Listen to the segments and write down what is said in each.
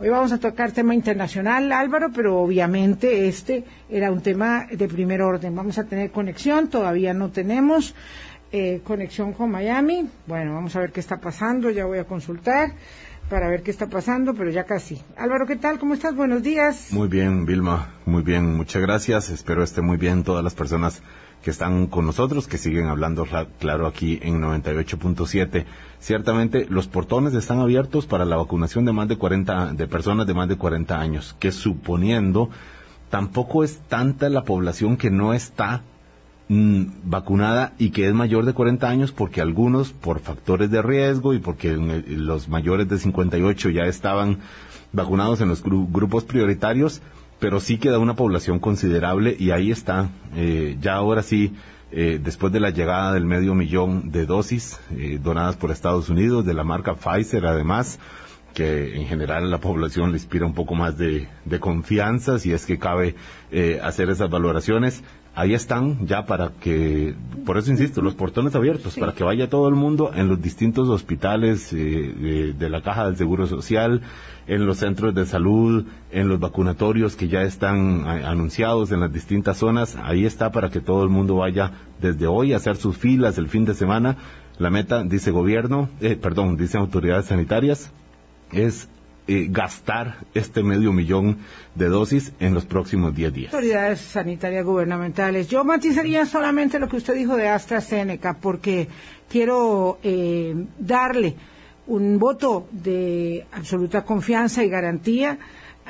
Hoy vamos a tocar tema internacional, Álvaro, pero obviamente este era un tema de primer orden. Vamos a tener conexión, todavía no tenemos eh, conexión con Miami. Bueno, vamos a ver qué está pasando, ya voy a consultar para ver qué está pasando, pero ya casi. Álvaro, ¿qué tal? ¿Cómo estás? Buenos días. Muy bien, Vilma, muy bien, muchas gracias. Espero esté muy bien todas las personas que están con nosotros, que siguen hablando claro aquí en 98.7. Ciertamente los portones están abiertos para la vacunación de más de 40 de personas de más de 40 años, que suponiendo tampoco es tanta la población que no está mm, vacunada y que es mayor de 40 años porque algunos por factores de riesgo y porque los mayores de 58 ya estaban vacunados en los grupos prioritarios pero sí queda una población considerable y ahí está. Eh, ya ahora sí, eh, después de la llegada del medio millón de dosis eh, donadas por Estados Unidos, de la marca Pfizer además, que en general la población le inspira un poco más de, confianza, si es que cabe hacer esas valoraciones. Ahí están ya para que, por eso insisto, los portones abiertos, para que vaya todo el mundo en los distintos hospitales de, de la Caja del Seguro Social, en los centros de salud, en los vacunatorios que ya están anunciados en las distintas zonas. Ahí está para que todo el mundo vaya desde hoy a hacer sus filas el fin de semana. La meta, dice gobierno, eh, perdón, dicen autoridades sanitarias, es eh, gastar este medio millón de dosis en los próximos 10 días. Autoridades sanitarias gubernamentales. Yo matizaría solamente lo que usted dijo de AstraZeneca, porque quiero eh, darle un voto de absoluta confianza y garantía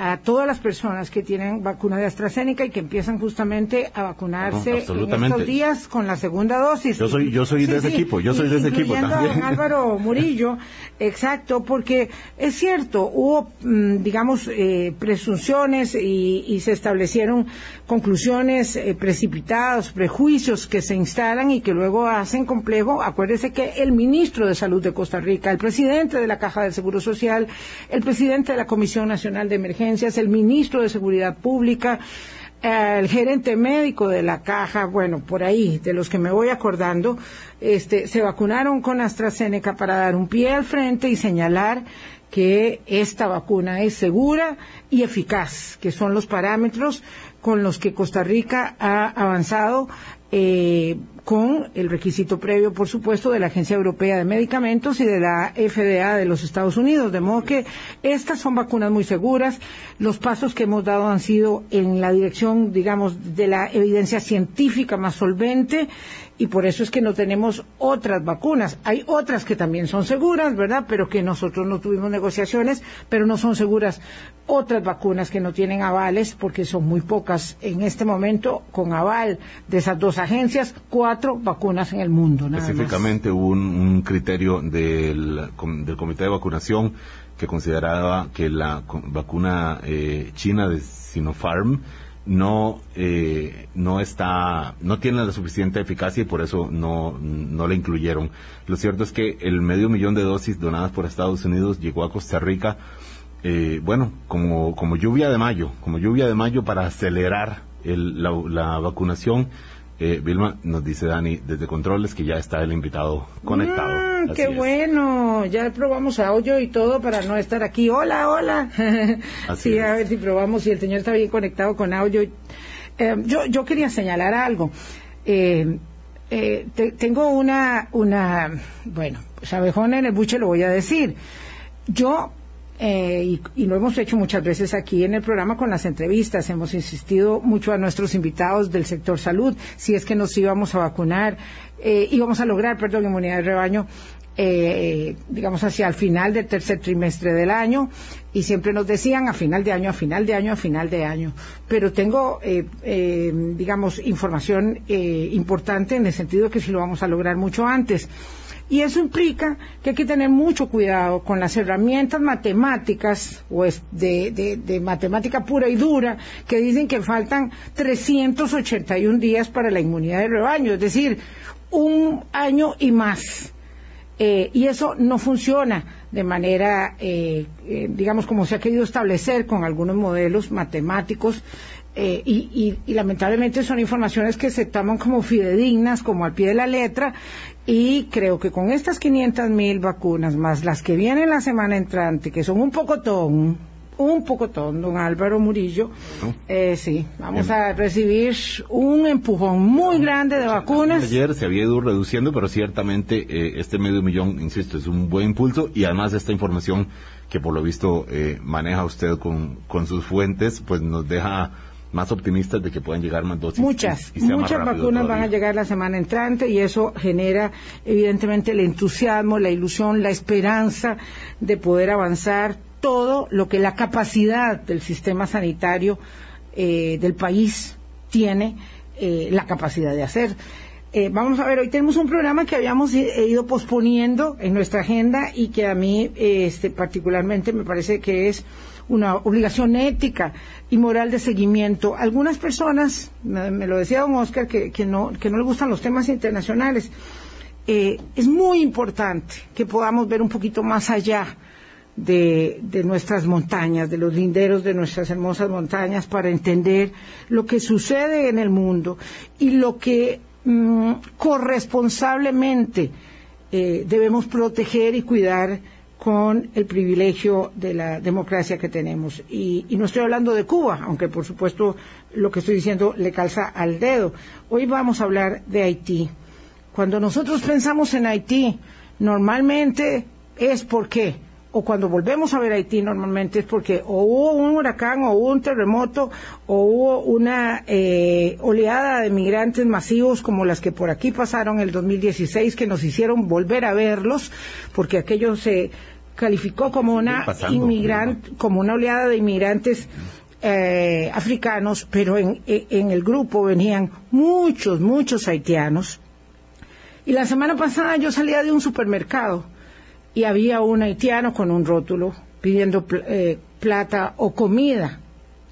a todas las personas que tienen vacuna de AstraZeneca y que empiezan justamente a vacunarse en estos días con la segunda dosis. Yo soy, yo soy de ese equipo, yo soy de ese equipo también. Álvaro Murillo, exacto, porque es cierto, hubo, mm, digamos, eh, presunciones y, se establecieron conclusiones eh, precipitadas, prejuicios que se instalan y que luego hacen complejo. Acuérdese que el ministro de Salud de Costa Rica, el presidente de la Caja del Seguro Social, el presidente de la Comisión Nacional de Emergencia, el ministro de Seguridad Pública, el gerente médico de la caja, bueno, por ahí, de los que me voy acordando, este, se vacunaron con AstraZeneca para dar un pie al frente y señalar que esta vacuna es segura y eficaz, que son los parámetros con los que Costa Rica ha avanzado eh, con el requisito previo, por supuesto, de la Agencia Europea de Medicamentos y de la FDA de los Estados Unidos. De modo que estas son vacunas muy seguras. Los pasos que hemos dado han sido en la dirección, digamos, de la evidencia científica más solvente y por eso es que no tenemos otras vacunas. Hay otras que también son seguras, ¿verdad? Pero que nosotros no tuvimos negociaciones, pero no son seguras otras vacunas que no tienen avales, porque son muy pocas en este momento, con aval de esas dos agencias, cuatro vacunas en el mundo. Específicamente hubo un, criterio del, del Comité de Vacunación que consideraba que la vacuna eh, china de Sinopharm no eh, no está no tiene la suficiente eficacia y por eso no no la incluyeron lo cierto es que el medio millón de dosis donadas por Estados Unidos llegó a Costa Rica eh, bueno como como lluvia de mayo como lluvia de mayo para acelerar la vacunación eh, Vilma, nos dice Dani desde Controles que ya está el invitado conectado. Mm, qué bueno, ya probamos audio y todo para no estar aquí. Hola, hola. sí, a ver si probamos si el señor está bien conectado con audio. Eh, yo, yo quería señalar algo. Eh, eh tengo una, una, bueno, pues abejón en el buche lo voy a decir. Yo eh, y, lo hemos hecho muchas veces aquí en el programa con las entrevistas. Hemos insistido mucho a nuestros invitados del sector salud, si es que nos íbamos a vacunar, eh, íbamos a lograr, perdón, inmunidad de rebaño, eh, digamos, hacia el final del tercer trimestre del año, y siempre nos decían a final de año, a final de año, a final de año. Pero tengo, digamos, información importante en el sentido que si lo vamos a lograr mucho antes. Y eso implica que hay que tener mucho cuidado con las herramientas matemáticas, o de, de, matemática pura y dura, que dicen que faltan 381 días para la inmunidad de rebaño, es decir, un año y más. Eh, y eso no funciona de manera, eh, eh, digamos, como se ha querido establecer con algunos modelos matemáticos. y, y, lamentablemente son informaciones que se toman como fidedignas, como al pie de la letra, y creo que con estas 500 mil vacunas, más las que vienen la semana entrante, que son un poco ton, un poco ton, don Álvaro Murillo. Eh, sí, vamos a recibir un empujón muy grande de vacunas. Ayer se había ido reduciendo, pero ciertamente eh, este medio millón, insisto, es un buen impulso y además esta información que por lo visto eh, maneja usted con, con sus fuentes, pues nos deja más optimistas de que puedan llegar más dosis. Muchas, muchas vacunas van a llegar la semana entrante y eso genera evidentemente el entusiasmo, la ilusión, la esperanza de poder avanzar todo lo que la capacidad del sistema sanitario eh, del país tiene eh, la capacidad de hacer. Eh, vamos a ver, hoy tenemos un programa que habíamos ido posponiendo en nuestra agenda y que a mí este, particularmente me parece que es una obligación ética y moral de seguimiento. Algunas personas, me, lo decía don Oscar, que, no, le gustan los temas internacionales. Eh, es muy importante que podamos ver un poquito más allá de, nuestras montañas, de los linderos de nuestras hermosas montañas, para entender lo que sucede en el mundo y lo que mm, corresponsablemente eh, debemos proteger y cuidar con el privilegio de la democracia que tenemos. Y, no estoy hablando de Cuba, aunque por supuesto lo que estoy diciendo le calza al dedo. Hoy vamos a hablar de Haití. Cuando nosotros pensamos en Haití, normalmente es porque, o cuando volvemos a ver Haití, normalmente es porque o hubo un huracán, o hubo un terremoto, o hubo una eh, oleada de migrantes masivos como las que por aquí pasaron en el 2016, que nos hicieron volver a verlos, porque aquello se calificó como una inmigrante, como una oleada de inmigrantes eh, africanos, pero en, en el grupo venían muchos, muchos haitianos. Y la semana pasada yo salía de un supermercado y había un haitiano con un rótulo pidiendo eh, plata o comida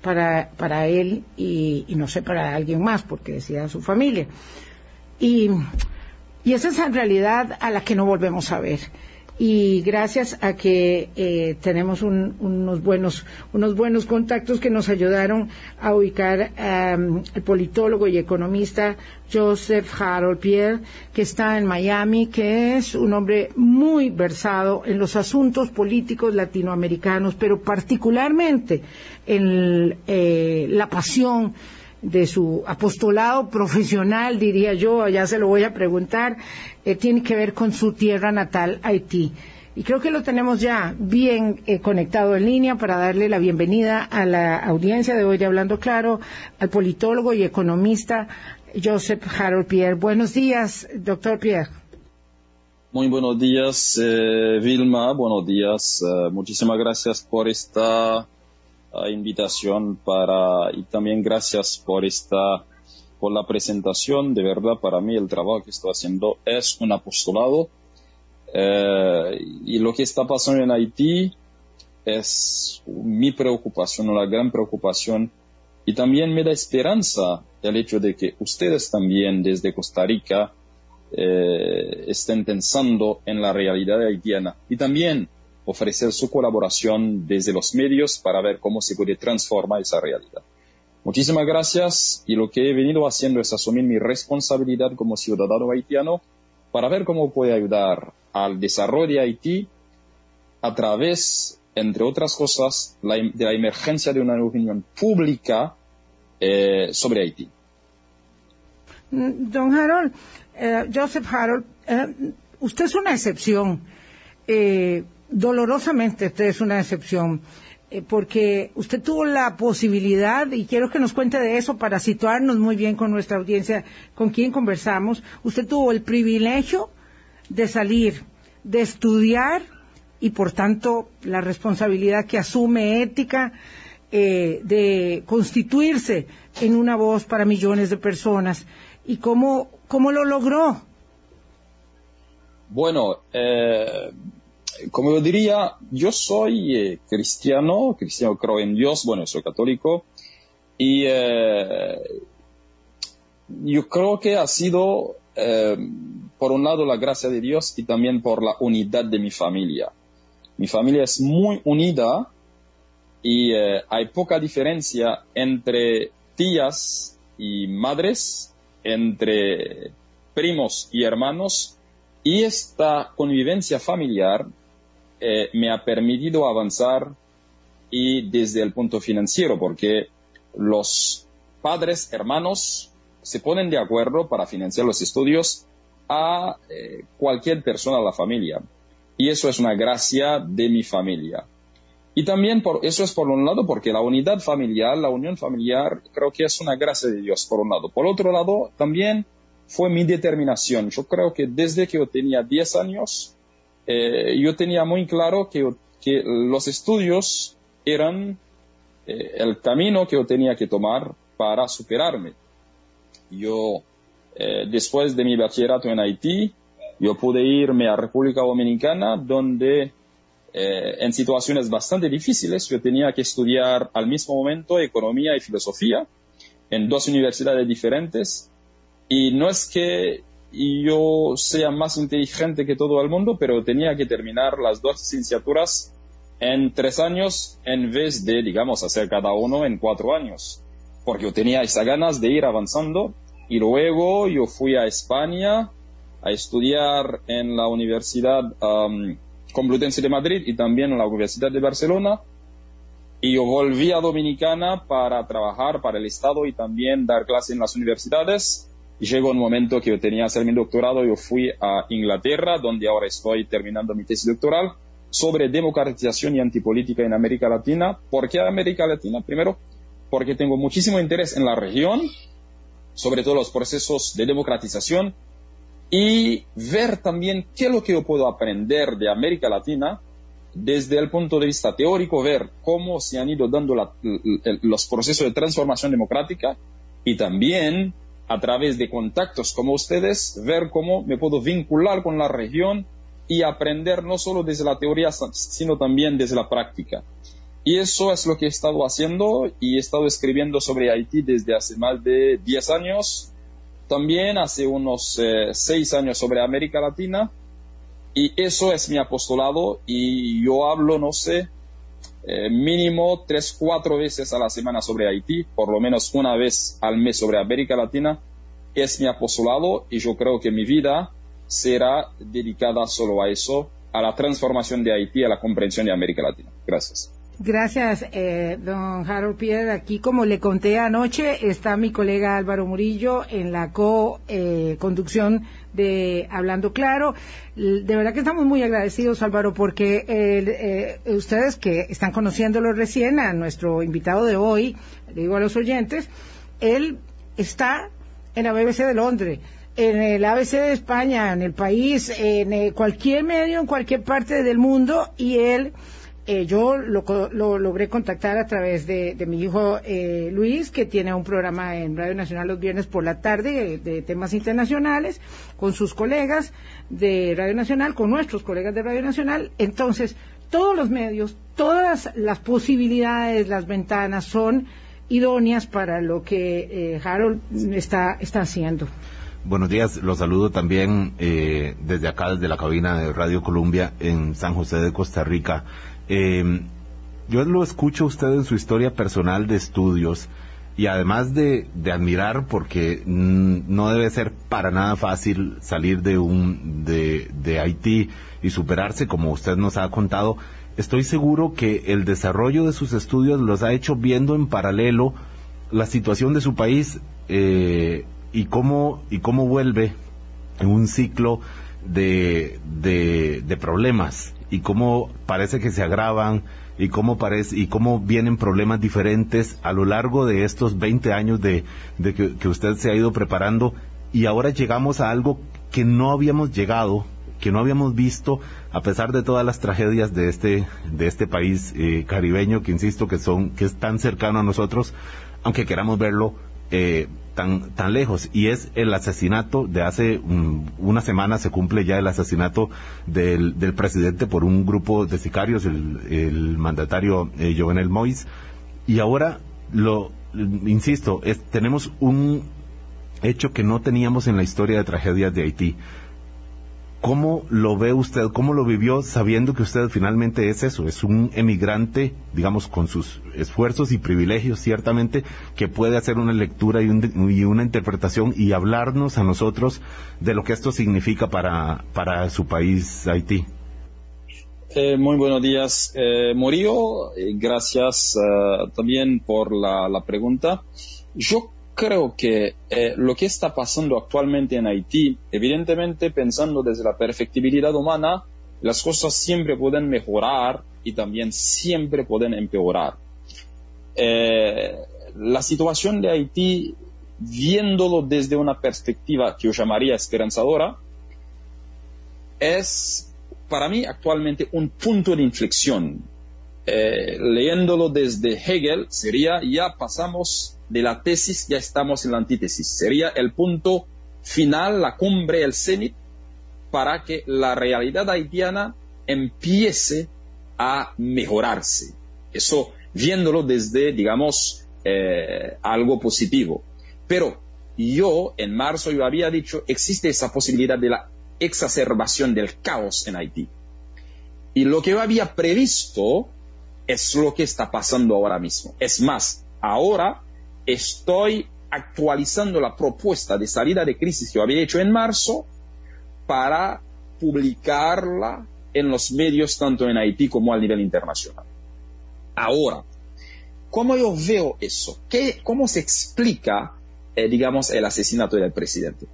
para, para él y, no sé, para alguien más, porque decía su familia. Y, y esa es en realidad a la que no volvemos a ver y gracias a que eh, tenemos unos buenos unos buenos contactos que nos ayudaron a ubicar al politólogo y economista Joseph Harold Pierre que está en Miami que es un hombre muy versado en los asuntos políticos latinoamericanos pero particularmente en eh, la pasión de su apostolado profesional, diría yo, allá se lo voy a preguntar, eh, tiene que ver con su tierra natal, Haití. Y creo que lo tenemos ya bien eh, conectado en línea para darle la bienvenida a la audiencia de hoy de Hablando Claro, al politólogo y economista Joseph Harold Pierre. Buenos días, doctor Pierre. Muy buenos días, eh, Vilma. Buenos días. muchísimas gracias por esta invitación para, y también gracias por esta, por la presentación. De verdad, para mí el trabajo que estoy haciendo es un apostolado. Eh, y lo que está pasando en Haití es mi preocupación, una gran preocupación. Y también me da esperanza el hecho de que ustedes también desde Costa Rica eh, estén pensando en la realidad haitiana. Y también ofrecer su colaboración desde los medios para ver cómo se puede transformar esa realidad. Muchísimas gracias y lo que he venido haciendo es asumir mi responsabilidad como ciudadano haitiano para ver cómo puede ayudar al desarrollo de Haití a través, entre otras cosas, de la emergencia de una opinión pública eh, sobre Haití. Mm, don Harold, eh, Joseph Harold, eh, usted es una excepción dolorosamente usted es una excepción, eh, porque usted tuvo la posibilidad, y quiero que nos cuente de eso para situarnos muy bien con nuestra audiencia, con quien conversamos, usted tuvo el privilegio de salir, de estudiar y por tanto la responsabilidad que asume ética eh, de constituirse en una voz para millones de personas. ¿Y cómo, cómo lo logró? Bueno, eh, como yo diría, yo soy eh, cristiano, cristiano creo en Dios, bueno, soy católico, y eh, yo creo que ha sido, eh, por un lado, la gracia de Dios y también por la unidad de mi familia. Mi familia es muy unida y hay poca diferencia entre tías y madres, entre primos y hermanos, y esta convivencia familiar eh, me ha permitido avanzar y desde el punto financiero, porque los padres, hermanos, se ponen de acuerdo para financiar los estudios a eh, cualquier persona de la familia. Y eso es una gracia de mi familia. Y también por, eso es por un lado porque la unidad familiar, la unión familiar, creo que es una gracia de Dios, por un lado. Por otro lado, también fue mi determinación. Yo creo que desde que yo tenía 10 años, eh, yo tenía muy claro que, que los estudios eran eh, el camino que yo tenía que tomar para superarme. Yo, eh, después de mi bachillerato en Haití, yo pude irme a República Dominicana, donde en situaciones bastante difíciles yo tenía que estudiar al mismo momento economía y filosofía en dos universidades diferentes y no es que yo sea más inteligente que todo el mundo, pero tenía que terminar las dos licenciaturas en tres años en vez de, digamos, hacer cada uno en cuatro años. Porque yo tenía esas ganas de ir avanzando y luego yo fui a España a estudiar en la Universidad um, Complutense de Madrid y también en la Universidad de Barcelona. Y yo volví a Dominicana para trabajar para el Estado y también dar clases en las universidades y llegó un momento que yo tenía que hacer mi doctorado, yo fui a Inglaterra, donde ahora estoy terminando mi tesis doctoral, sobre democratización y antipolítica en América Latina. ¿Por qué América Latina? Primero, porque tengo muchísimo interés en la región, sobre todo los procesos de democratización, y ver también qué es lo que yo puedo aprender de América Latina desde el punto de vista teórico, ver cómo se han ido dando los procesos de transformación democrática y también a través de contactos como ustedes, ver cómo me puedo vincular con la región y aprender no solo desde la teoría, sino también desde la práctica. Y eso es lo que he estado haciendo y he estado escribiendo sobre Haití desde hace más de 10 años, también hace unos 6 eh, años sobre América Latina. Y eso es mi apostolado y yo hablo, no sé, eh, mínimo tres, cuatro veces a la semana sobre Haití, por lo menos una vez al mes sobre América Latina. Es mi apostolado y yo creo que mi vida será dedicada solo a eso, a la transformación de Haití, a la comprensión de América Latina. Gracias. Gracias, eh, don Harold Pierre. Aquí, como le conté anoche, está mi colega Álvaro Murillo en la co-conducción de Hablando Claro. De verdad que estamos muy agradecidos, Álvaro, porque eh, ustedes que están conociéndolo recién, a nuestro invitado de hoy, le digo a los oyentes, él está en la BBC de Londres, en el ABC de España, en el país, en eh, cualquier medio, en cualquier parte del mundo, y él eh, yo lo, logré contactar a través de, mi hijo eh, Luis, que tiene un programa en Radio Nacional los viernes por la tarde de, temas internacionales, con sus colegas de Radio Nacional, con nuestros colegas de Radio Nacional. Entonces, todos los medios, todas las posibilidades, las ventanas son idóneas para lo que eh, Harold está, está haciendo. Buenos días, los saludo también desde acá, desde la cabina de Radio Colombia en San José de Costa Rica. Eh, yo lo escucho usted en su historia personal de estudios y además de, admirar porque no debe ser para nada fácil salir de un de, Haití y superarse como usted nos ha contado estoy seguro que el desarrollo de sus estudios los ha hecho viendo en paralelo la situación de su país eh, y cómo y cómo vuelve en un ciclo de, de problemas y cómo parece que se agravan y cómo parece y cómo vienen problemas diferentes a lo largo de estos 20 años de, que, usted se ha ido preparando. Y ahora llegamos a algo que no habíamos llegado que no habíamos visto a pesar de todas las tragedias de este de este país eh, caribeño que insisto que son que es tan cercano a nosotros aunque queramos verlo eh, tan, tan lejos y es el asesinato de hace una semana se cumple ya el asesinato del, del, presidente por un grupo de sicarios, el, mandatario eh, Jovenel Mois y ahora lo insisto, es, tenemos un hecho que no teníamos en la historia de tragedias de Haití ¿Cómo lo ve usted? ¿Cómo lo vivió sabiendo que usted finalmente es eso? Es un emigrante, digamos, con sus esfuerzos y privilegios, ciertamente, que puede hacer una lectura y, una interpretación y hablarnos a nosotros de lo que esto significa para, para su país, Haití. Eh, muy buenos días, eh, Morío. gracias también por la, la, pregunta. Yo creo que lo que está pasando actualmente en Haití, evidentemente pensando desde la perfectibilidad humana, las cosas siempre pueden mejorar y también siempre pueden empeorar. la situación de Haití viéndolo desde una perspectiva que yo llamaría esperanzadora, es para mí actualmente un punto de inflexión. Eh, leyéndolo desde Hegel sería ya pasamos de la tesis, ya estamos en la antítesis. Sería el punto final, la cumbre, el cenit, para que la realidad haitiana empiece a mejorarse. Eso viéndolo desde, digamos, eh, algo positivo. Pero yo, en marzo, yo había dicho, existe esa posibilidad de la exacerbación del caos en Haití. Y lo que yo había previsto es lo que está pasando ahora mismo. Es más, ahora estoy actualizando la propuesta de salida de crisis que yo había hecho en marzo para publicarla en los medios tanto en Haití como a nivel internacional. Ahora, ¿cómo yo veo eso? ¿Qué, ¿Cómo se explica eh, digamos, el asesinato del presidente.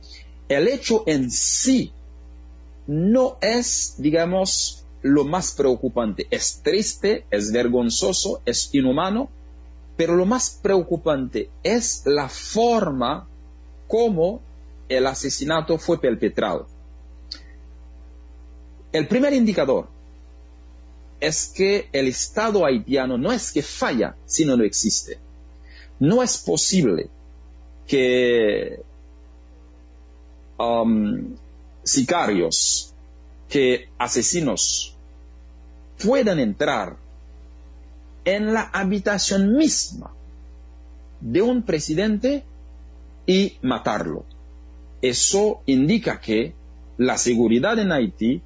El hecho en sí no es, digamos, lo más preocupante. Es triste, es vergonzoso, es inhumano, pero lo más preocupante es la forma como el asesinato fue perpetrado. El primer indicador es que el Estado haitiano no es que falla, sino no existe. No es posible que um, sicarios, que asesinos puedan entrar en la habitación misma de un presidente y matarlo. Eso indica que la seguridad en Haití,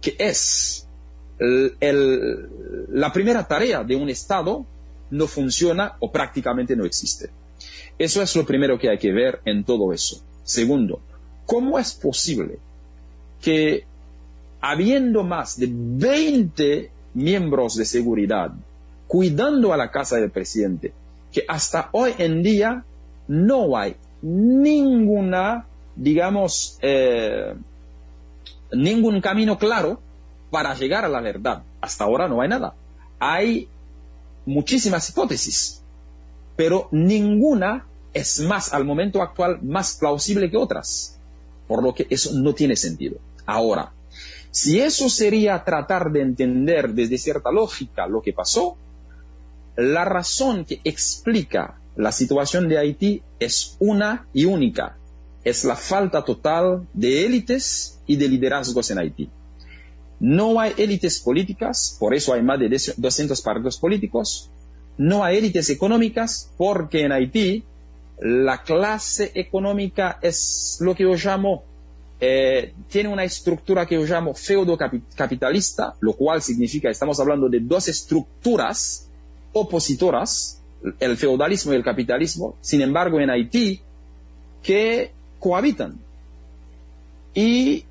que es la primera tarea de un Estado, no funciona o prácticamente no existe. Eso es lo primero que hay que ver en todo eso. Segundo, ¿cómo es posible que habiendo más de 20 miembros de seguridad cuidando a la casa del presidente, que hasta hoy en día no hay ninguna, digamos, eh, ningún camino claro para llegar a la verdad. Hasta ahora no hay nada. Hay muchísimas hipótesis, pero ninguna es más, al momento actual, más plausible que otras. Por lo que eso no tiene sentido. Ahora, si eso sería tratar de entender desde cierta lógica lo que pasó, la razón que explica la situación de Haití es una y única. Es la falta total de élites y de liderazgos en Haití. No hay élites políticas, por eso hay más de 200 partidos políticos. No hay élites económicas, porque en Haití la clase económica es lo que yo llamo, eh, tiene una estructura que yo llamo feudo-capitalista, lo cual significa, estamos hablando de dos estructuras opositoras, el feudalismo y el capitalismo, sin embargo en Haití, que cohabitan. Y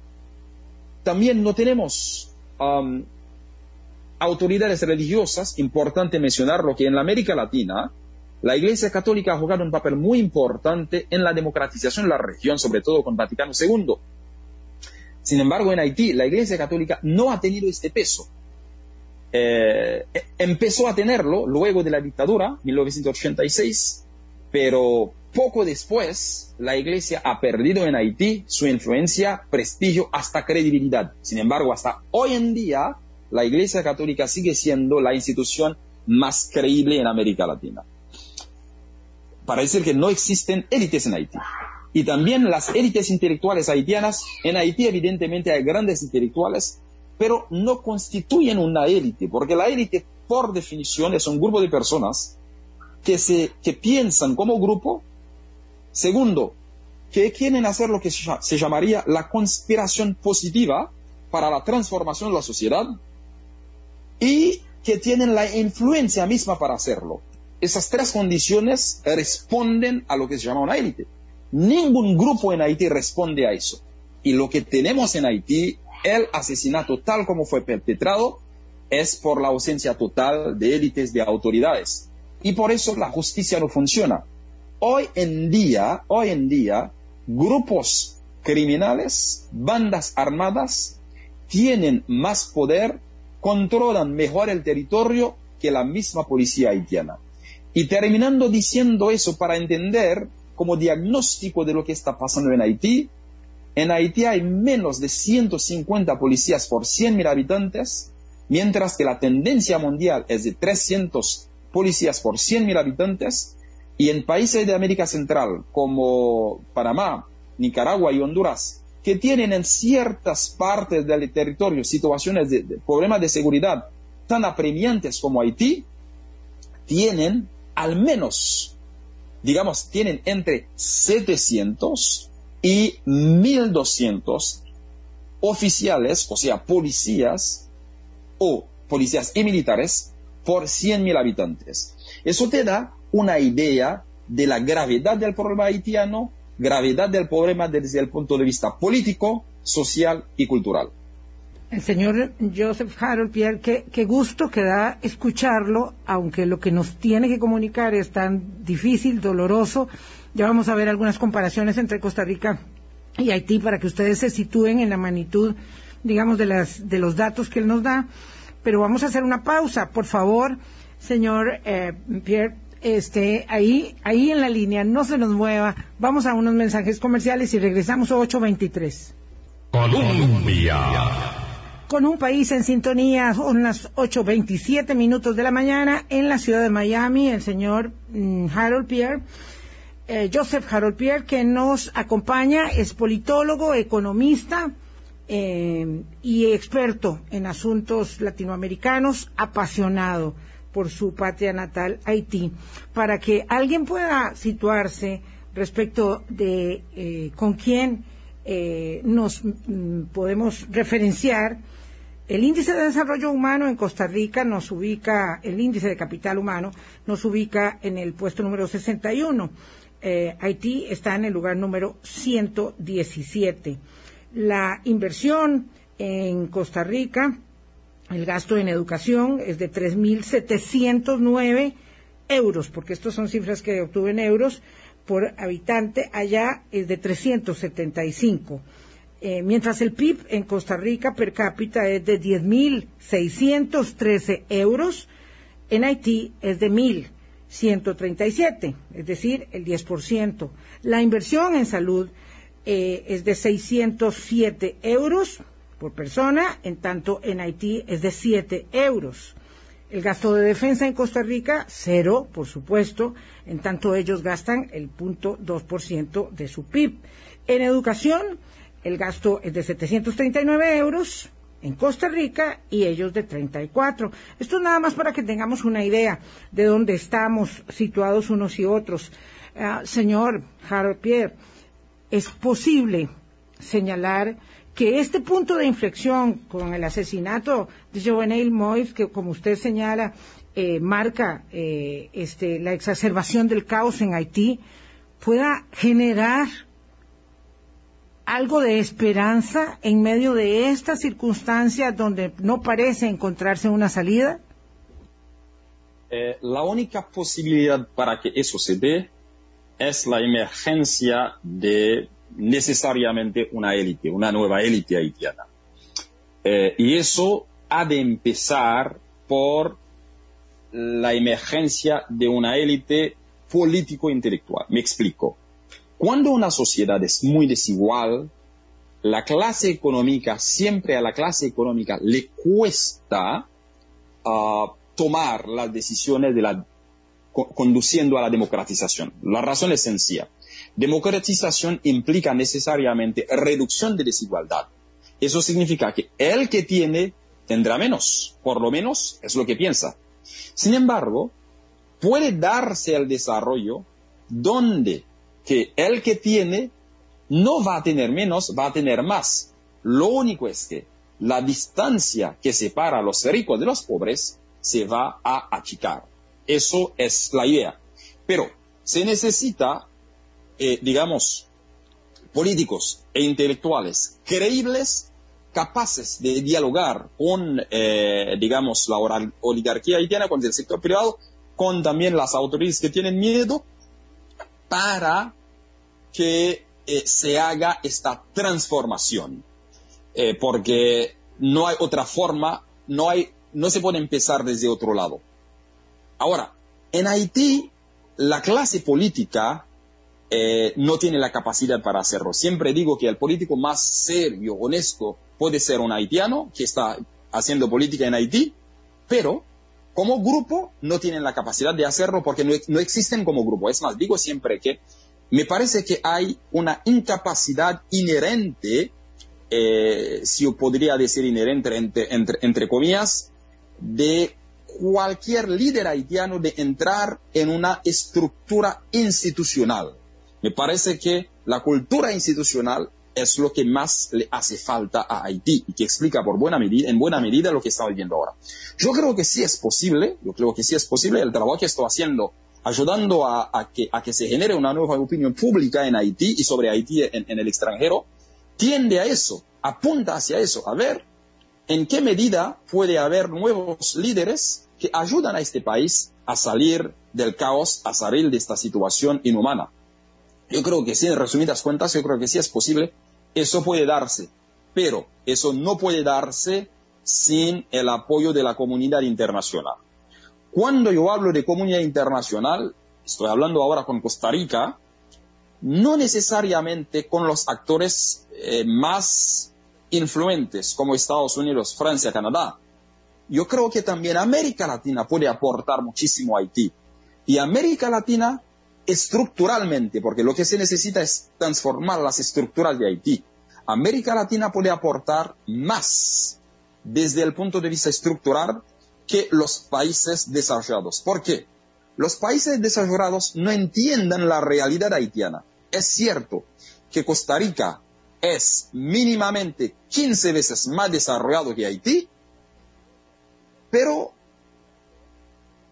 también no tenemos um, autoridades religiosas, importante mencionarlo que en América Latina, la Iglesia Católica ha jugado un papel muy importante en la democratización de la región, sobre todo con Vaticano II. Sin embargo, en Haití, la Iglesia Católica no ha tenido este peso. Eh, e, empezó a tenerlo luego de la dictadura, 1986, pero poco después la Iglesia ha perdido en Haití su influencia, prestigio, hasta credibilidad. Sin embargo, hasta hoy en día, la Iglesia Católica sigue siendo la institución más creíble en América Latina para decir que no existen élites en Haití. Y también las élites intelectuales haitianas, en Haití evidentemente hay grandes intelectuales, pero no constituyen una élite, porque la élite por definición es un grupo de personas que, se, que piensan como grupo, segundo, que quieren hacer lo que se llamaría la conspiración positiva para la transformación de la sociedad y que tienen la influencia misma para hacerlo. Esas tres condiciones responden a lo que se llama una élite. Ningún grupo en Haití responde a eso. Y lo que tenemos en Haití, el asesinato tal como fue perpetrado, es por la ausencia total de élites de autoridades. Y por eso la justicia no funciona. Hoy en día, hoy en día, grupos criminales, bandas armadas, tienen más poder, controlan mejor el territorio que la misma policía haitiana. Y terminando diciendo eso para entender como diagnóstico de lo que está pasando en Haití, en Haití hay menos de 150 policías por 100.000 habitantes, mientras que la tendencia mundial es de 300 policías por 100.000 habitantes, y en países de América Central como Panamá, Nicaragua y Honduras, que tienen en ciertas partes del territorio situaciones de, problemas de seguridad tan apremiantes como Haití, tienen al menos, digamos, tienen entre 700 y 1200 oficiales, o sea, policías o policías y militares por 100.000 habitantes. Eso te da una idea de la gravedad del problema haitiano, gravedad del problema desde el punto de vista político, social y cultural. El señor Joseph Harold Pierre, qué, gusto que da escucharlo, aunque lo que nos tiene que comunicar es tan difícil, doloroso. Ya vamos a ver algunas comparaciones entre Costa Rica y Haití para que ustedes se sitúen en la magnitud, digamos, de, las, de los datos que él nos da. Pero vamos a hacer una pausa, por favor, señor eh, Pierre, esté ahí, ahí en la línea, no se nos mueva. Vamos a unos mensajes comerciales y regresamos a 823. Colombia con un país en sintonía, son las 8.27 minutos de la mañana en la ciudad de Miami, el señor mm, Harold Pierre, eh, Joseph Harold Pierre, que nos acompaña, es politólogo, economista eh, y experto en asuntos latinoamericanos, apasionado por su patria natal, Haití, para que alguien pueda situarse respecto de eh, con quién nos mm, podemos referenciar el índice de desarrollo humano en Costa Rica nos ubica, el índice de capital humano nos ubica en el puesto número 61. Eh, Haití está en el lugar número 117. La inversión en Costa Rica, el gasto en educación es de 3.709 euros, porque estas son cifras que obtuve en euros por habitante, allá es de 375. Eh, mientras el PIB en Costa Rica per cápita es de 10.613 euros, en Haití es de 1.137, es decir, el 10%. La inversión en salud eh, es de 607 euros por persona, en tanto en Haití es de 7 euros. El gasto de defensa en Costa Rica, cero, por supuesto, en tanto ellos gastan el punto 2% de su PIB. En educación, el gasto es de 739 euros en Costa Rica y ellos de 34. Esto es nada más para que tengamos una idea de dónde estamos situados unos y otros. Ah, señor Harold Pierre, ¿es posible señalar que este punto de inflexión con el asesinato de Jovenel Moïse, que como usted señala, eh, marca eh, este, la exacerbación del caos en Haití, pueda generar algo de esperanza en medio de esta circunstancia donde no parece encontrarse una salida? Eh, la única posibilidad para que eso se dé es la emergencia de necesariamente una élite, una nueva élite haitiana. Eh, y eso ha de empezar por la emergencia de una élite político-intelectual. Me explico. Cuando una sociedad es muy desigual, la clase económica, siempre a la clase económica le cuesta ah, tomar las decisiones de la, conduciendo a la democratización. La razón es sencilla. Democratización implica necesariamente reducción de desigualdad. Eso significa que el que tiene tendrá menos, por lo menos es lo que piensa. Sin embargo, puede darse el desarrollo donde que el que tiene no va a tener menos, va a tener más. Lo único es que la distancia que separa a los ricos de los pobres se va a achicar. Eso es la idea. Pero se necesita, eh, digamos, políticos e intelectuales creíbles capaces de dialogar con, eh, digamos, la oligarquía haitiana, con el sector privado, con también las autoridades que tienen miedo, para que eh, se haga esta transformación. Eh, porque no hay otra forma, no, hay, no se puede empezar desde otro lado. Ahora, en Haití, la clase política eh, no tiene la capacidad para hacerlo. Siempre digo que el político más serio, honesto, puede ser un haitiano que está haciendo política en Haití, pero como grupo no tienen la capacidad de hacerlo porque no, existen como grupo. Es más, digo siempre que me parece que hay una incapacidad inherente, eh, si yo podría decir inherente entre, entre comillas, de cualquier líder haitiano de entrar en una estructura institucional. Me parece que la cultura institucional es lo que más le hace falta a Haití y que explica por buena medida, en buena medida lo que estamos viviendo ahora. Yo creo que sí es posible, yo creo que sí es posible el trabajo que estoy haciendo ayudando a, que, se genere una nueva opinión pública en Haití y sobre Haití en, en el extranjero, tiende a eso, apunta hacia eso, a ver en qué medida puede haber nuevos líderes que ayudan a este país a salir del caos, a salir de esta situación inhumana. Yo creo que sí, en resumidas cuentas, yo creo que sí es posible. Eso puede darse, pero eso no puede darse sin el apoyo de la comunidad internacional. Cuando yo hablo de comunidad internacional, estoy hablando ahora con Costa Rica, no necesariamente con los actores eh, más influentes como Estados Unidos, Francia, Canadá. Yo creo que también América Latina puede aportar muchísimo a Haití. Y América Latina estructuralmente, porque lo que se necesita es transformar las estructuras de Haití. América Latina puede aportar más desde el punto de vista estructural que los países desarrollados. ¿Por qué? Los países desarrollados no entiendan la realidad haitiana. Es cierto que Costa Rica es mínimamente 15 veces más desarrollado que Haití, pero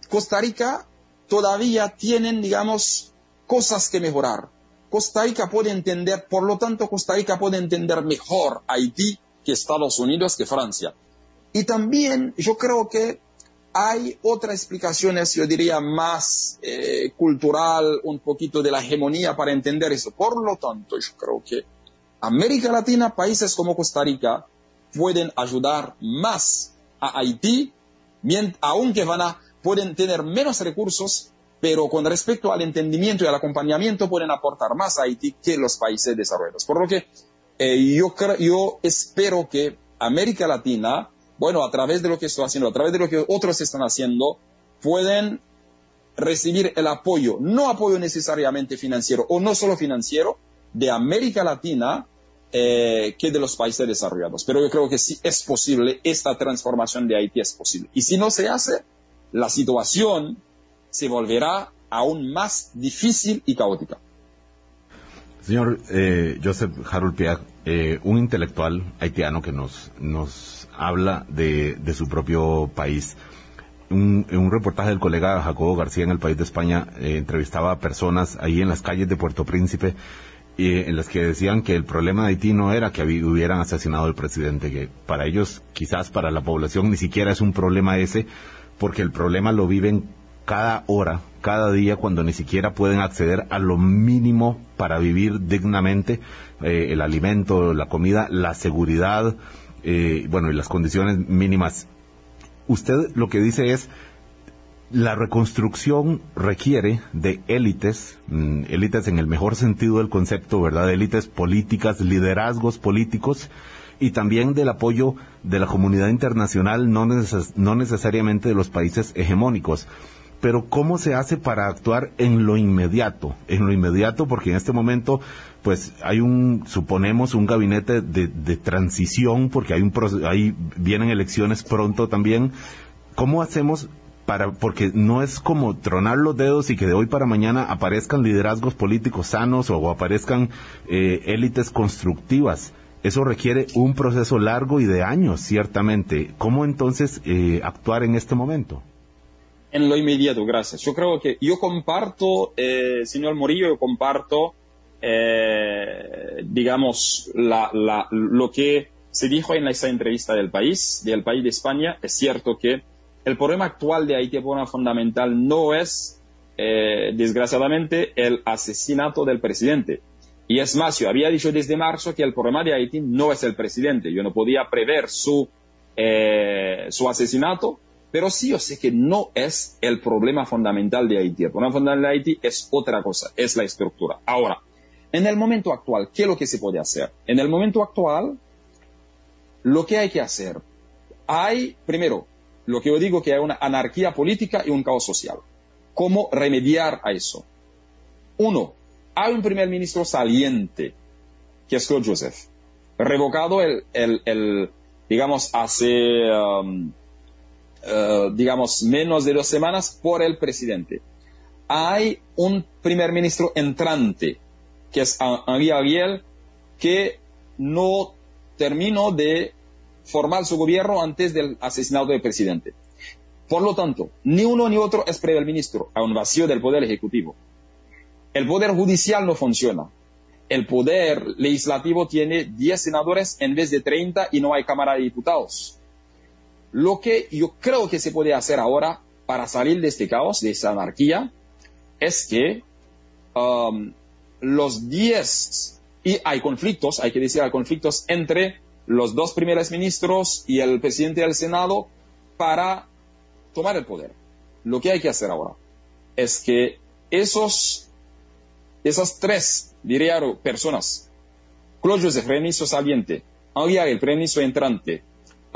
Costa Rica todavía tienen, digamos, cosas que mejorar. Costa Rica puede entender, por lo tanto, Costa Rica puede entender mejor Haití que Estados Unidos, que Francia. Y también yo creo que hay otras explicaciones, yo diría, más eh, cultural, un poquito de la hegemonía para entender eso. Por lo tanto, yo creo que América Latina, países como Costa Rica, pueden ayudar más a Haití, aunque van a, pueden tener menos recursos, pero con respecto al entendimiento y al acompañamiento pueden aportar más a Haití que los países desarrollados. Por lo que eh, yo espero que América Latina, bueno, a través de lo que estoy haciendo, a través de lo que otros están haciendo, pueden recibir el apoyo, no apoyo necesariamente financiero o no solo financiero, de América Latina eh, que de los países desarrollados. Pero yo creo que sí es posible, esta transformación de Haití es posible. Y si no se hace, la situación se volverá aún más difícil y caótica. Señor eh, Joseph Harold Piag, eh, un intelectual haitiano que nos, nos habla de, su propio país. Un, en un reportaje del colega Jacobo García en el país de España entrevistaba a personas ahí en las calles de Puerto Príncipe en las que decían que el problema de Haití no era que hubieran asesinado al presidente, que para ellos, quizás para la población, ni siquiera es un problema ese, porque el problema lo viven cada hora, cada día, cuando ni siquiera pueden acceder a lo mínimo para vivir dignamente, eh, el alimento, la comida, la seguridad, eh, bueno, y las condiciones mínimas. Usted lo que dice es, la reconstrucción requiere de élites, mm, élites en el mejor sentido del concepto, ¿verdad? Élites políticas, liderazgos políticos y también del apoyo de la comunidad internacional, no, no necesariamente de los países hegemónicos. Pero ¿cómo se hace para actuar en lo inmediato? En lo inmediato, porque en este momento, pues hay un, suponemos, un gabinete de, transición, porque hay un, ahí vienen elecciones pronto también. ¿Cómo hacemos para, porque no es como tronar los dedos y que de hoy para mañana aparezcan liderazgos políticos sanos o aparezcan eh, élites constructivas. Eso requiere un proceso largo y de años, ciertamente. ¿Cómo entonces eh, actuar en este momento? En lo inmediato, gracias. Yo creo que yo comparto, eh, señor Morillo, yo comparto, digamos, la, lo que se dijo en esa entrevista del país, del país de España, es cierto que el problema actual de Haití, el problema fundamental, no es, eh, desgraciadamente, el asesinato del presidente. Y es más, yo había dicho desde marzo que el problema de Haití no es el presidente. Yo no podía prever su, eh, su asesinato, pero sí yo sé que no es el problema fundamental de Haití. El problema fundamental de Haití es otra cosa, es la estructura. Ahora, en el momento actual, ¿qué es lo que se puede hacer? En el momento actual, lo que hay que hacer, hay, primero, lo que yo digo que hay una anarquía política y un caos social. ¿Cómo remediar a eso? Uno, hay un primer ministro saliente, que es Claude Joseph, revocado el, digamos, hace, um, uh, digamos, menos de dos semanas por el presidente. Hay un primer ministro entrante, que es Henri Ariel, que no terminó de formar su gobierno antes del asesinato del presidente. Por lo tanto, ni uno ni otro es primer ministro, a un vacío del poder ejecutivo. El poder judicial no funciona. El poder legislativo tiene 10 senadores en vez de 30 y no hay Cámara de Diputados. Lo que yo creo que se puede hacer ahora para salir de este caos, de esa anarquía, es que um, los 10, y hay conflictos, hay que decir, hay conflictos entre los dos primeros ministros y el presidente del Senado para tomar el poder. Lo que hay que hacer ahora es que esos, esas tres, diría personas, Claude Joseph, ministro saliente, Henri el ministro entrante,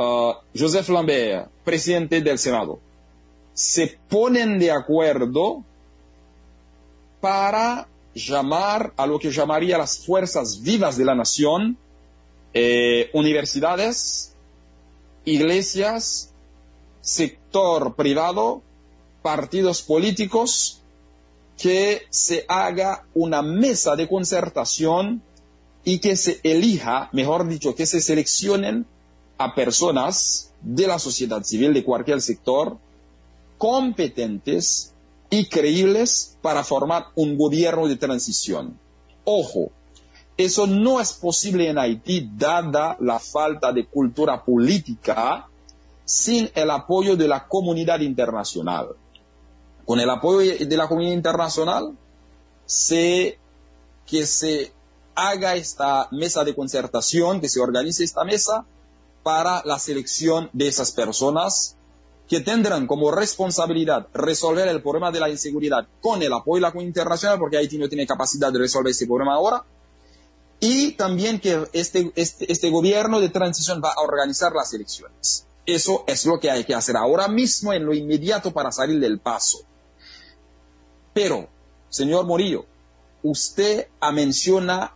uh, Joseph Lambert, presidente del Senado, se ponen de acuerdo para llamar a lo que llamaría las fuerzas vivas de la nación eh, universidades, iglesias, sector privado, partidos políticos, que se haga una mesa de concertación y que se elija, mejor dicho, que se seleccionen a personas de la sociedad civil de cualquier sector competentes y creíbles para formar un gobierno de transición. Ojo, eso no es posible en Haití dada la falta de cultura política sin el apoyo de la comunidad internacional. Con el apoyo de la comunidad internacional, se, que se haga esta mesa de concertación, que se organice esta mesa para la selección de esas personas que tendrán como responsabilidad resolver el problema de la inseguridad con el apoyo de la comunidad internacional, porque Haití no tiene capacidad de resolver ese problema ahora, y también que este, este, este, gobierno de transición va a organizar las elecciones. Eso es lo que hay que hacer ahora mismo, en lo inmediato, para salir del paso. Pero, señor Morillo, usted ha, menciona,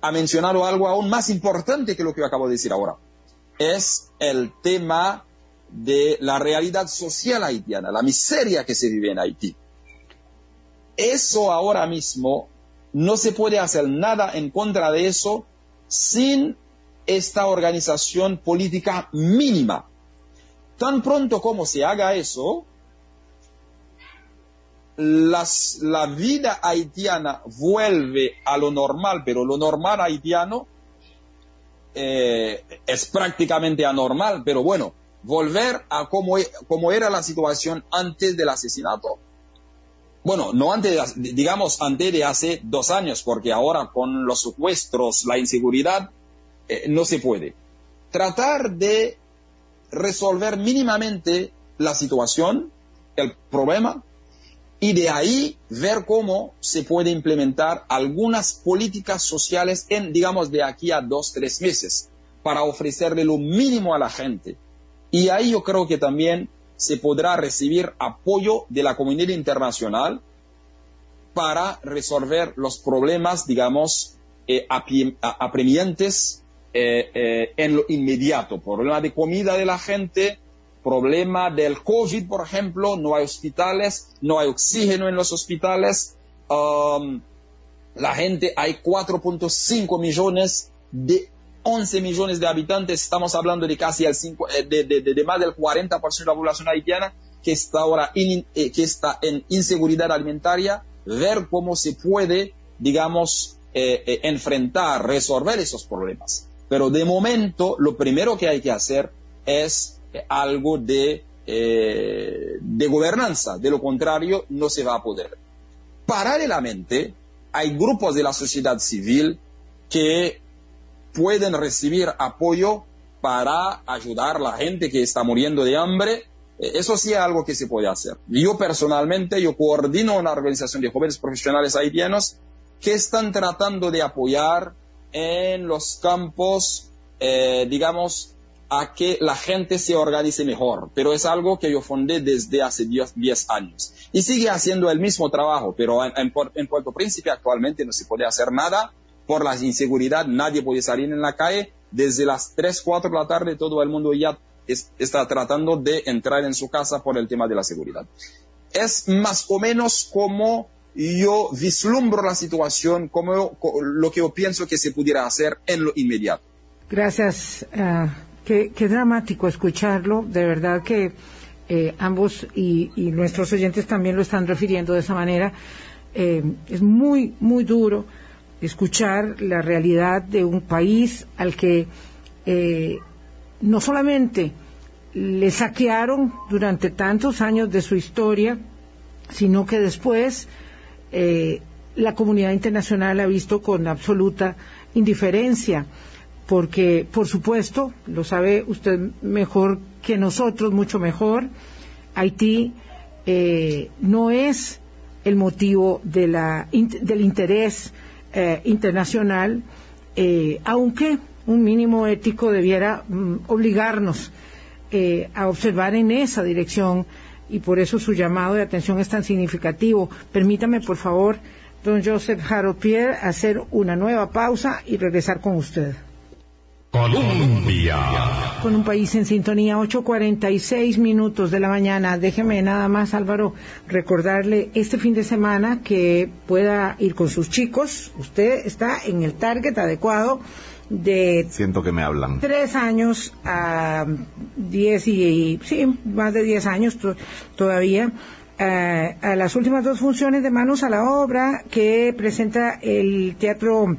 ha mencionado algo aún más importante que lo que yo acabo de decir ahora. Es el tema de la realidad social haitiana, la miseria que se vive en Haití. Eso ahora mismo no se puede hacer nada en contra de eso sin esta organización política mínima. Tan pronto como se haga eso, la vida haitiana vuelve a lo normal, pero lo normal haitiano eh, es prácticamente anormal, pero bueno, volver a como, como era la situación antes del asesinato bueno, no antes, digamos, antes de hace dos años, porque ahora con los secuestros, la inseguridad, eh, no se puede. Tratar de resolver mínimamente la situación, el problema, y de ahí ver cómo se puede implementar algunas políticas sociales en, digamos, de aquí a dos, tres meses, para ofrecerle lo mínimo a la gente. Y ahí yo creo que también se podrá recibir apoyo de la comunidad internacional para resolver los problemas, digamos, eh, apremiantes eh, eh, en lo inmediato. Problema de comida de la gente, problema del COVID, por ejemplo, no hay hospitales, no hay oxígeno en los hospitales. Um, la gente, hay 4.5 millones de 11 millones de habitantes, estamos hablando de casi el 5, eh, de, más del 40% de la población haitiana que está ahora eh, que está en inseguridad alimentaria, ver cómo se puede, digamos, eh, enfrentar, resolver esos problemas. Pero de momento, lo primero que hay que hacer es algo de, eh, de gobernanza. De lo contrario, no se va a poder. Paralelamente, hay grupos de la sociedad civil que pueden recibir apoyo para ayudar a la gente que está muriendo de hambre. Eh, eso sí es algo que se puede hacer. Yo personalmente, yo coordino una organización de jóvenes profesionales haitianos que están tratando de apoyar en los campos, eh, digamos, a que la gente se organice mejor. Pero es algo que yo fundé desde hace 10 años. Y sigue haciendo el mismo trabajo, pero en, en Puerto Príncipe actualmente no se puede hacer nada por la inseguridad, nadie puede salir en la calle. Desde las 3, 4 de la tarde todo el mundo ya está tratando de entrar en su casa por el tema de la seguridad. Es más o menos como yo vislumbro la situación, como lo que yo pienso que se pudiera hacer en lo inmediato. Gracias. Ah, qué, dramático escucharlo. De verdad que eh, ambos y, nuestros oyentes también lo están refiriendo de esa manera. Eh, es muy, muy duro escuchar la realidad de un país al que eh, no solamente le saquearon durante tantos años de su historia, sino que después la comunidad internacional ha visto con absoluta indiferencia, porque, por supuesto, lo sabe usted mejor que nosotros, mucho mejor, Haití eh, no es el motivo de la, del interés eh, internacional, eh, aunque un mínimo ético debiera mm, obligarnos a observar en esa dirección y por eso su llamado de atención es tan significativo. Permítame, por favor, don Joseph Harold Pierre, hacer una nueva pausa y regresar con usted. Colombia. Con un país en sintonía, 8.46 minutos de la mañana. Déjeme nada más, Álvaro, recordarle este fin de semana que pueda ir con sus chicos. Usted está en el target adecuado de... Siento que me hablan. Tres años a diez y... sí, más de diez años todavía. Eh, a las últimas dos funciones de Manos a la Obra que presenta el Teatro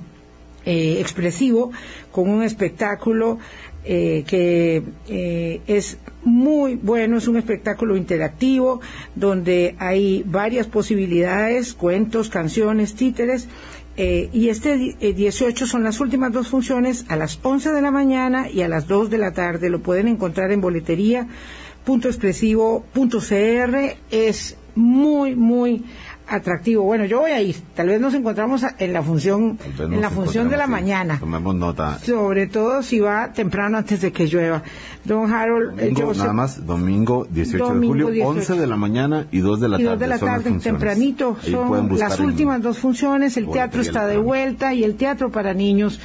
eh, expresivo con un espectáculo eh, que eh, es muy bueno, es un espectáculo interactivo donde hay varias posibilidades, cuentos, canciones, títeres. y este 18 son las últimas dos funciones a las 11 de la mañana y a las 2 de la tarde. Lo pueden encontrar en boletería.expresivo.cr. Es muy, muy atractivo. Bueno, yo voy a ir. Tal vez nos encontramos en la función, en la función de la mañana. Tomemos nota. Sobre todo si va temprano antes de que llueva. Don Harold, eh, nada más, domingo 18 de julio, 11 de la mañana y 2 de la tarde. 2 de la tarde, tempranito. Son las últimas dos funciones. El teatro está de vuelta y el teatro para niños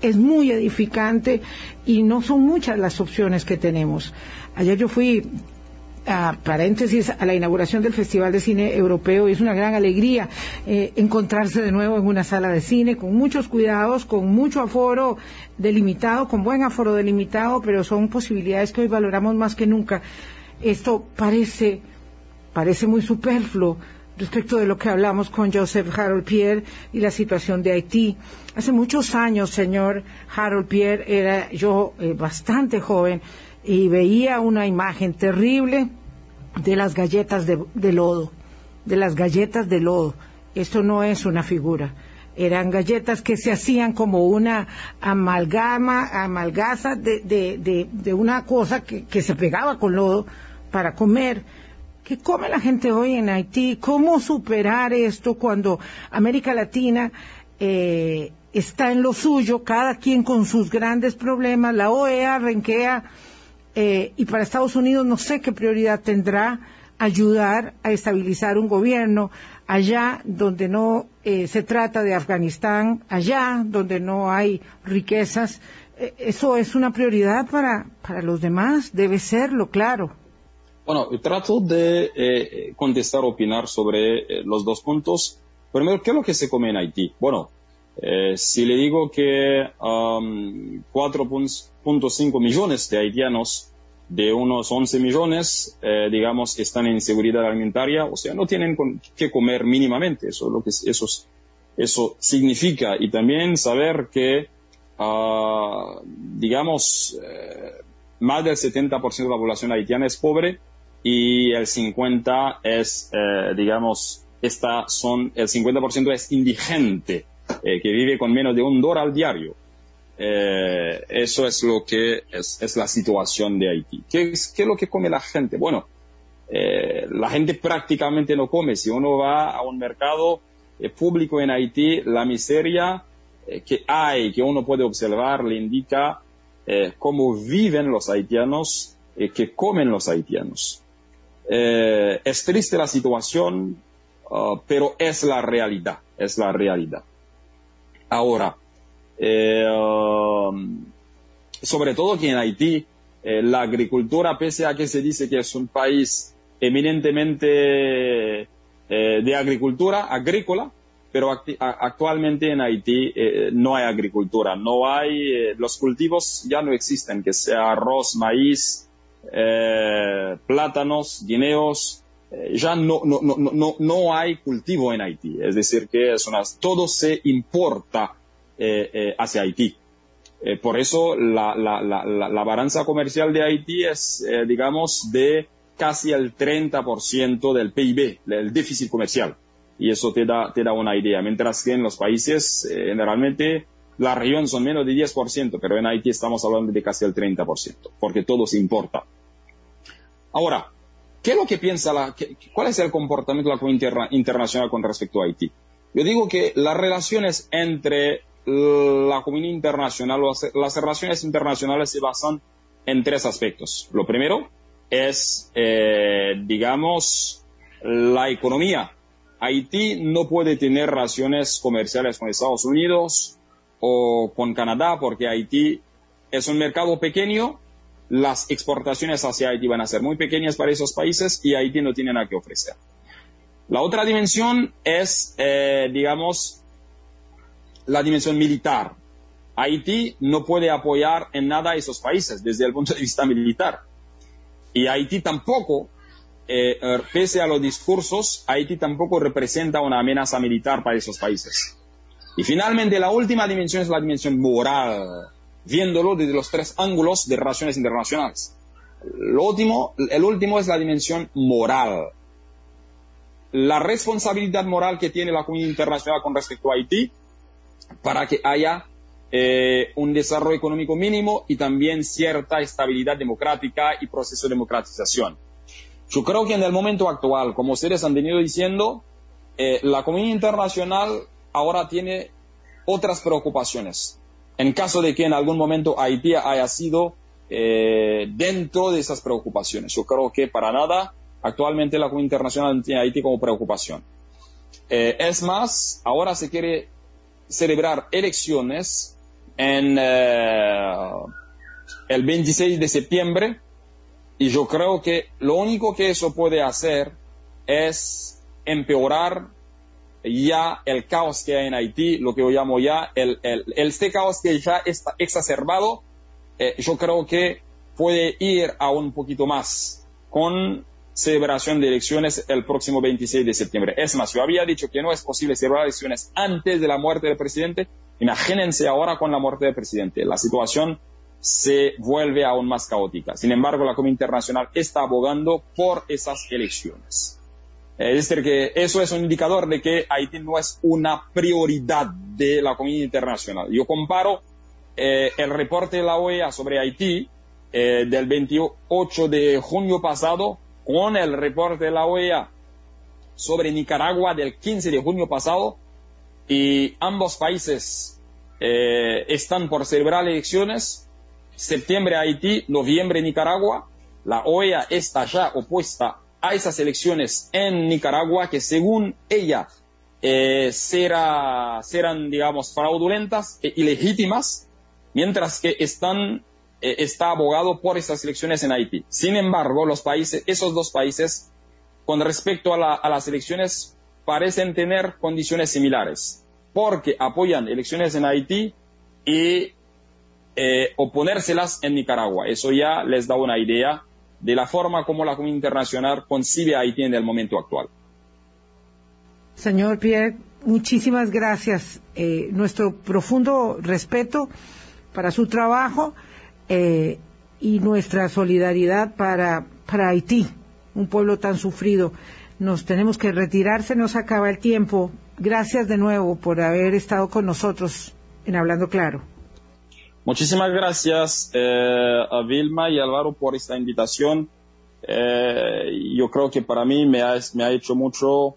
es muy edificante y no son muchas las opciones que tenemos. Ayer yo fui a paréntesis, a la inauguración del Festival de Cine Europeo es una gran alegría eh, encontrarse de nuevo en una sala de cine con muchos cuidados, con mucho aforo delimitado, con buen aforo delimitado, pero son posibilidades que hoy valoramos más que nunca. Esto parece, parece muy superfluo respecto de lo que hablamos con Joseph Harold Pierre y la situación de Haití. Hace muchos años, señor Harold Pierre, era yo eh, bastante joven y veía una imagen terrible de las galletas de, lodo, de las galletas de lodo. Esto no es una figura. Eran galletas que se hacían como una amalgama, amalgaza de, de, una cosa que, que, se pegaba con lodo para comer. ¿Qué come la gente hoy en Haití? ¿Cómo superar esto cuando América Latina eh, está en lo suyo, cada quien con sus grandes problemas? La OEA renquea eh, y para Estados Unidos no sé qué prioridad tendrá ayudar a estabilizar un gobierno allá donde no eh, se trata de Afganistán, allá donde no hay riquezas. Eh, eso es una prioridad para, para los demás, debe serlo, claro. Bueno, trato de contestar, opinar sobre los dos puntos. Primero, ¿qué es lo que se come en Haití? Bueno, si le digo que um, 4.5 millones de haitianos de unos 11 millones, eh, digamos, están en seguridad alimentaria, o sea, no tienen que comer mínimamente, eso lo que eso, eso significa, y también saber que ah, digamos, eh, más del 70% de la población haitiana es pobre y el 50% es, eh, digamos, esta son, el 50% es indigente, eh, que vive con menos de un dólar al diario. Eh, eso es lo que es, la situación de Haití. ¿Qué es, ¿Qué es lo que come la gente? Bueno, eh, la gente prácticamente no come. Si uno va a un mercado público en Haití, la miseria que hay, que uno puede observar, le indica cómo viven los haitianos, que comen los haitianos. es triste la situación, uh, pero es la realidad, es la realidad. Ahora, um, sobre todo que en Haití, la agricultura, pese a que se dice que es un país eminentemente de agricultura, agrícola, pero actualmente en Haití eh, no hay agricultura, no hay, eh, los cultivos ya no existen, que sea arroz, maíz, eh, plátanos, guineos, ya no, no, no, no, no hay cultivo en Haití, es decir, que es una, todo se importa hacia Haití. por eso la, la, la, la, balanza comercial de Haití es, digamos, de casi el 30% del PIB, del déficit comercial y eso te da, te da una idea. Mientras que en los países, eh, generalmente, la región son menos de 10%, pero en Haití estamos hablando de casi el 30%, porque todo se importa. Ahora, ¿qué es lo que piensa la, cuál es el comportamiento de la comunidad internacional con respecto a Haití? Yo digo que las relaciones entre la comunidad internacional, las, relaciones internacionales se basan en tres aspectos. Lo primero es, eh, digamos, la economía Haití no puede tener relaciones comerciales con Estados Unidos o con Canadá porque Haití es un mercado pequeño, las exportaciones hacia Haití van a ser muy pequeñas para esos países y Haití no tiene nada que ofrecer. La otra dimensión es, eh, digamos, la dimensión militar. Haití no puede apoyar en nada a esos países desde el punto de vista militar. Y Haití tampoco eh, er, pese a los discursos, Haití tampoco representa una amenaza militar para esos países. Y finalmente, la última dimensión es la dimensión moral, viéndolo desde los tres ángulos de relaciones internacionales. Lo último, el último es la dimensión moral. La responsabilidad moral que tiene la comunidad internacional con respecto a Haití para que haya eh, un desarrollo económico mínimo y también cierta estabilidad democrática y proceso de democratización. Yo creo que en el momento actual, como ustedes han venido diciendo, eh, la comunidad internacional ahora tiene otras preocupaciones. En caso de que en algún momento Haití haya sido eh, dentro de esas preocupaciones. Yo creo que para nada actualmente la comunidad internacional tiene a Haití como preocupación. Eh, es más, ahora se quiere celebrar elecciones en el 26 de septiembre y yo creo que lo único que eso puede hacer es empeorar ya el caos que hay en Haití, lo que yo llamo ya el, el, este caos que ya está exacerbado, eh, yo creo que puede ir a un poquito más con celebración de elecciones el próximo 26 de septiembre. Es más, yo había dicho que no es posible celebrar elecciones antes de la muerte del presidente. Imagínense ahora con la muerte del presidente. La situación se vuelve aún más caótica. Sin embargo, la comunidad internacional está abogando por esas elecciones. Es decir, que eso es un indicador de que Haití no es una prioridad de la comunidad internacional. Yo comparo eh, el reporte de la OEA sobre Haití eh, del 28 de junio pasado con el reporte de la OEA sobre Nicaragua del 15 de junio pasado y ambos países eh, están por celebrar elecciones septiembre Haití, noviembre Nicaragua. La OEA está ya opuesta a esas elecciones en Nicaragua que según ella eh, serán, digamos, fraudulentas e ilegítimas, mientras que están, eh, está abogado por esas elecciones en Haití. Sin embargo, los países, esos dos países, con respecto a, a las elecciones, parecen tener condiciones similares, porque apoyan elecciones en Haití y eh, oponérselas en Nicaragua. Eso ya les da una idea de la forma como la comunidad internacional concibe a Haití en el momento actual. Señor Pierre, muchísimas gracias. Eh, nuestro profundo respeto para su trabajo eh, y nuestra solidaridad para, para Haití, un pueblo tan sufrido. Nos tenemos que retirar, se nos acaba el tiempo. Gracias de nuevo por haber estado con nosotros en Hablando Claro. Muchísimas gracias eh, a Vilma y Álvaro por esta invitación. Eh, yo creo que para mí me ha, hecho mucho,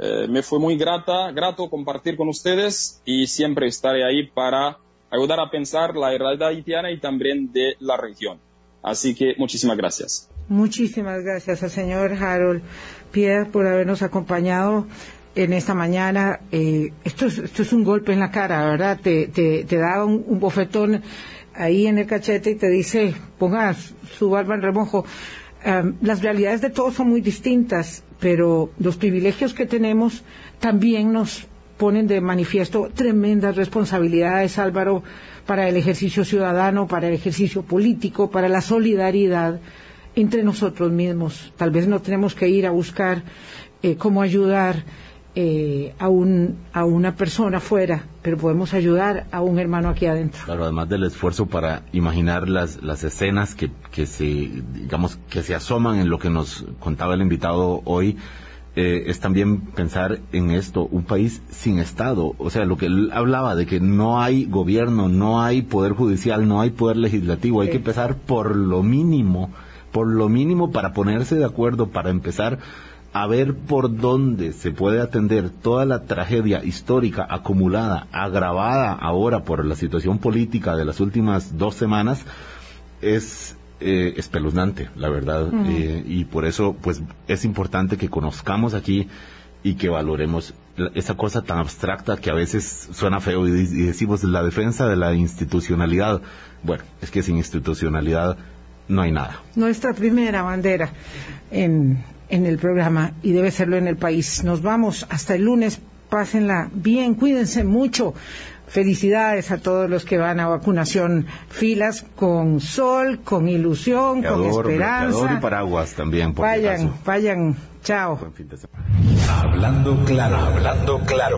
eh, me fue muy grata, grato compartir con ustedes y siempre estaré ahí para ayudar a pensar la realidad haitiana y también de la región. Así que muchísimas gracias. Muchísimas gracias al señor Harold Pierre por habernos acompañado en esta mañana. Eh, esto, es, esto es un golpe en la cara, ¿verdad? Te, te, da un, bofetón ahí en el cachete y te dice, ponga su barba en remojo. Las realidades de todos son muy distintas, pero los privilegios que tenemos también nos ponen de manifiesto tremendas responsabilidades, Álvaro, para el ejercicio ciudadano, para el ejercicio político, para la solidaridad entre nosotros mismos. Tal vez no tenemos que ir a buscar eh, cómo ayudar eh, a, un, a una persona fuera, pero podemos ayudar a un hermano aquí adentro. Claro, además del esfuerzo para imaginar las, las escenas que, que se, digamos, que se asoman en lo que nos contaba el invitado hoy, eh, es también pensar en esto, un país sin Estado, o sea, lo que él hablaba de que no hay gobierno, no hay poder judicial, no hay poder legislativo, hay que empezar por lo mínimo, por lo mínimo para ponerse de acuerdo, para empezar a ver por dónde se puede atender toda la tragedia histórica acumulada, agravada ahora por la situación política de las últimas dos semanas, es eh, espeluznante, la verdad, uh -huh. eh, y por eso, pues, es importante que conozcamos aquí y que valoremos esa cosa tan abstracta que a veces suena feo y, y decimos la defensa de la institucionalidad. Bueno, es que sin institucionalidad no hay nada. Nuestra primera bandera en, en el programa y debe serlo en el país. Nos vamos hasta el lunes. Pásenla bien, cuídense mucho. Felicidades a todos los que van a vacunación, filas con sol, con ilusión, con esperanza. y paraguas también. Por vayan, vayan, chao. Hablando claro, hablando claro.